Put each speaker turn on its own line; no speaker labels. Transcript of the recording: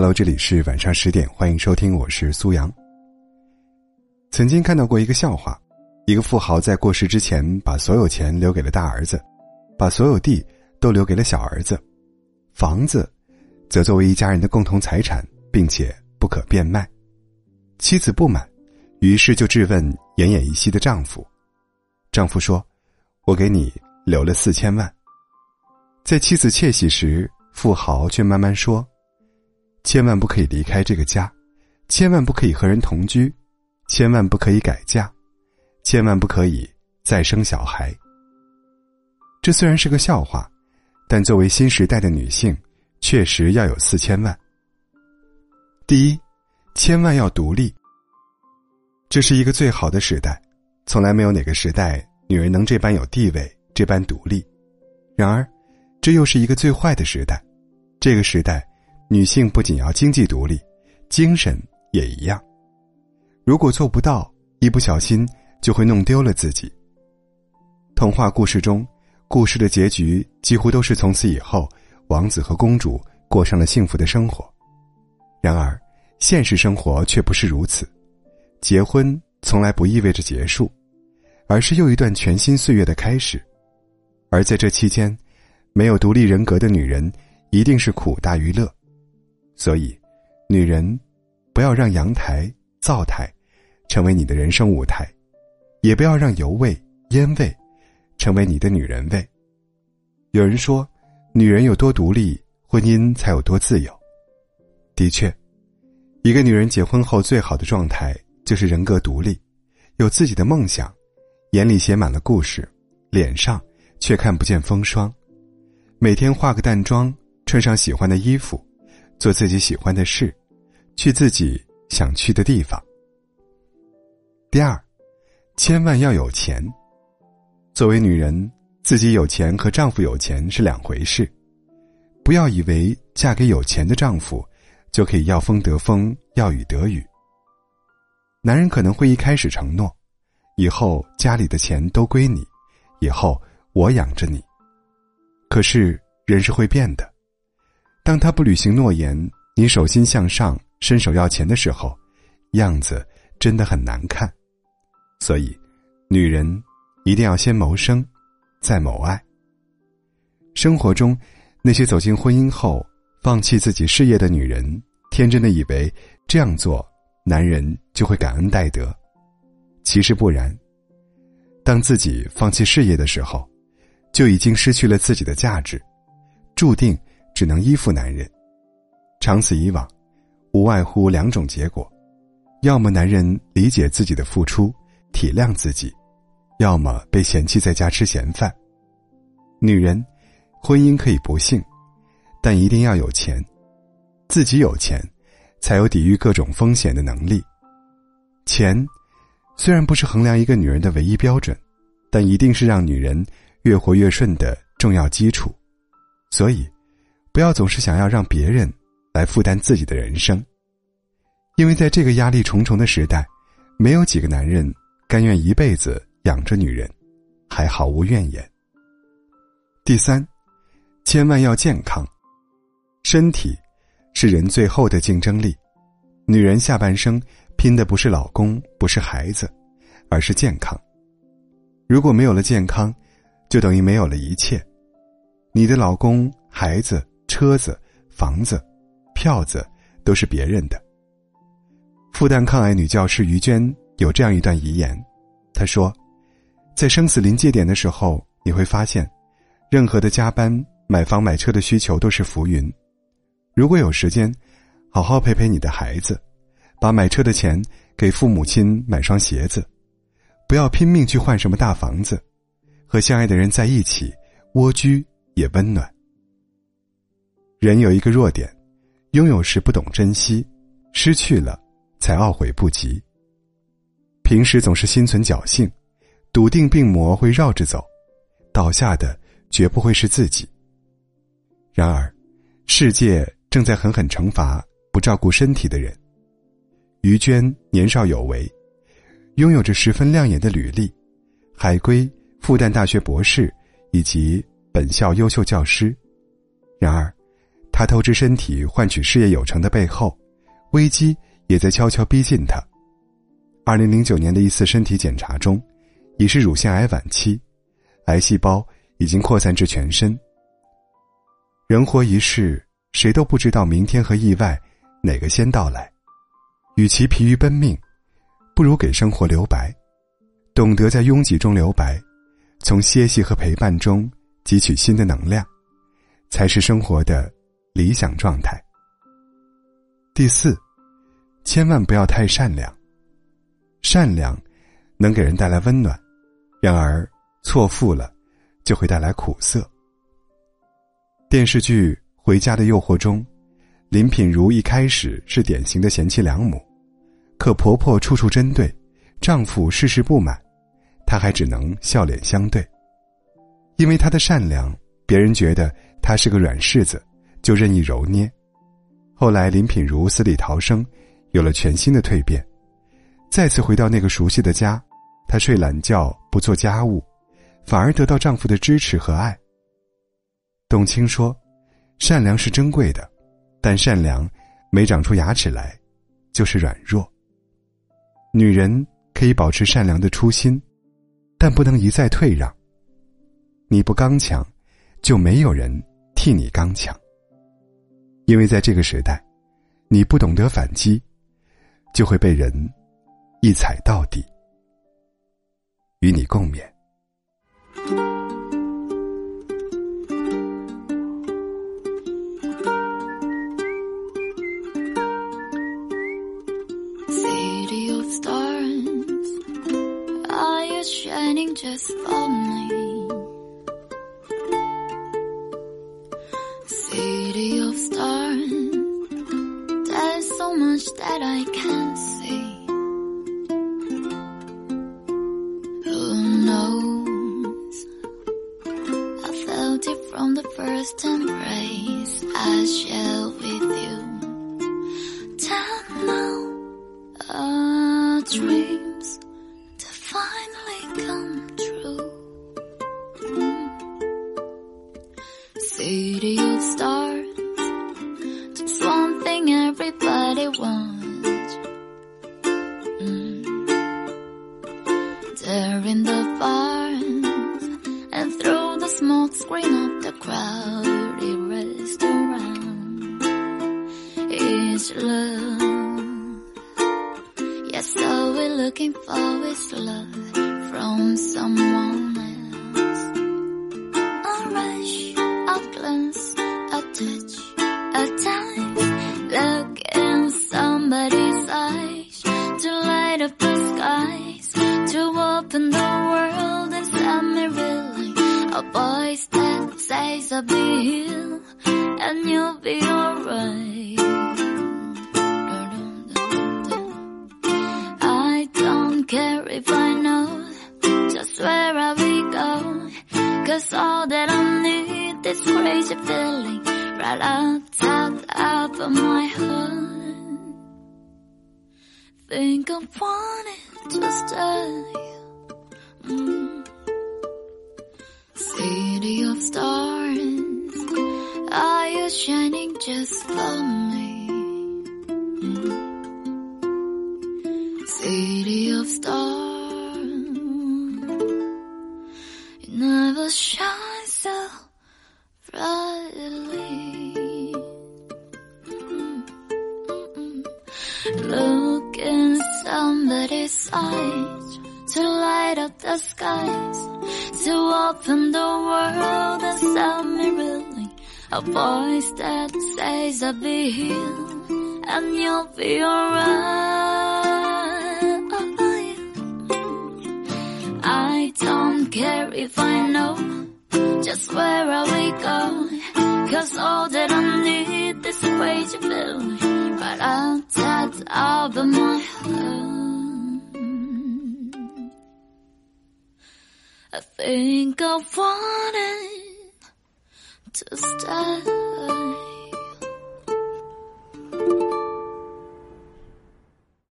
Hello，这里是晚上十点，欢迎收听，我是苏阳。曾经看到过一个笑话，一个富豪在过世之前把所有钱留给了大儿子，把所有地都留给了小儿子，房子则作为一家人的共同财产，并且不可变卖。妻子不满，于是就质问奄奄一息的丈夫。丈夫说：“我给你留了四千万。”在妻子窃喜时，富豪却慢慢说。千万不可以离开这个家，千万不可以和人同居，千万不可以改嫁，千万不可以再生小孩。这虽然是个笑话，但作为新时代的女性，确实要有四千万。第一，千万要独立。这是一个最好的时代，从来没有哪个时代女人能这般有地位，这般独立。然而，这又是一个最坏的时代，这个时代。女性不仅要经济独立，精神也一样。如果做不到，一不小心就会弄丢了自己。童话故事中，故事的结局几乎都是从此以后，王子和公主过上了幸福的生活。然而，现实生活却不是如此。结婚从来不意味着结束，而是又一段全新岁月的开始。而在这期间，没有独立人格的女人，一定是苦大于乐。所以，女人，不要让阳台、灶台成为你的人生舞台，也不要让油味、烟味成为你的女人味。有人说，女人有多独立，婚姻才有多自由。的确，一个女人结婚后最好的状态就是人格独立，有自己的梦想，眼里写满了故事，脸上却看不见风霜。每天化个淡妆，穿上喜欢的衣服。做自己喜欢的事，去自己想去的地方。第二，千万要有钱。作为女人，自己有钱和丈夫有钱是两回事。不要以为嫁给有钱的丈夫，就可以要风得风，要雨得雨。男人可能会一开始承诺，以后家里的钱都归你，以后我养着你。可是人是会变的。当他不履行诺言，你手心向上伸手要钱的时候，样子真的很难看。所以，女人一定要先谋生，再谋爱。生活中，那些走进婚姻后放弃自己事业的女人，天真的以为这样做，男人就会感恩戴德。其实不然，当自己放弃事业的时候，就已经失去了自己的价值，注定。只能依附男人，长此以往，无外乎两种结果：要么男人理解自己的付出，体谅自己；要么被嫌弃在家吃闲饭。女人，婚姻可以不幸，但一定要有钱，自己有钱，才有抵御各种风险的能力。钱，虽然不是衡量一个女人的唯一标准，但一定是让女人越活越顺的重要基础。所以。不要总是想要让别人来负担自己的人生，因为在这个压力重重的时代，没有几个男人甘愿一辈子养着女人，还毫无怨言。第三，千万要健康，身体是人最后的竞争力，女人下半生拼的不是老公，不是孩子，而是健康。如果没有了健康，就等于没有了一切，你的老公、孩子。车子、房子、票子都是别人的。复旦抗癌女教师于娟有这样一段遗言，她说：“在生死临界点的时候，你会发现，任何的加班、买房、买车的需求都是浮云。如果有时间，好好陪陪你的孩子，把买车的钱给父母亲买双鞋子，不要拼命去换什么大房子，和相爱的人在一起，蜗居也温暖。”人有一个弱点，拥有时不懂珍惜，失去了才懊悔不及。平时总是心存侥幸，笃定病魔会绕着走，倒下的绝不会是自己。然而，世界正在狠狠惩罚不照顾身体的人。于娟年少有为，拥有着十分亮眼的履历，海归、复旦大学博士以及本校优秀教师。然而，他透支身体换取事业有成的背后，危机也在悄悄逼近他。二零零九年的一次身体检查中，已是乳腺癌晚期，癌细胞已经扩散至全身。人活一世，谁都不知道明天和意外哪个先到来。与其疲于奔命，不如给生活留白，懂得在拥挤中留白，从歇息和陪伴中汲取新的能量，才是生活的理想状态。第四，千万不要太善良。善良能给人带来温暖，然而错付了，就会带来苦涩。电视剧《回家的诱惑》中，林品如一开始是典型的贤妻良母，可婆婆处处针对，丈夫事事不满，她还只能笑脸相对。因为她的善良，别人觉得她是个软柿子，就任意揉捏。后来林品如死里逃生，有了全新的蜕变。再次回到那个熟悉的家，她睡懒觉不做家务，反而得到丈夫的支持和爱。董卿说：“善良是珍贵的，但善良没长出牙齿来，就是软弱。女人可以保持善良的初心，但不能一再退让。你不刚强，就没有人替你刚强。因为在这个时代，你不懂得反击，就会被人。”一踩到底，与你共勉。
that I can't see. Smoke screen of the crowded restaurant is love. Yes, all we're looking for is love from someone else. A rush, a glance, a touch, a time. Look in somebody's eyes to light up the skies, to open the world A voice that says I'll be here and you'll be alright. I don't care if I know just where I will go. Cause all that I need is crazy feeling right outside of my heart. Think I wanted to stay. Mm. City of stars, are you shining just for me? City of stars, you never shine so brightly. Mm-mm. Look in somebody's eyes to light up the skies, to open the world and set me reeling. A voice that says I'll be here and you'll be alright. I don't care if I know just where I will go. Cause all that I need is a crazy feeling right outside of my I think I wanted to stay.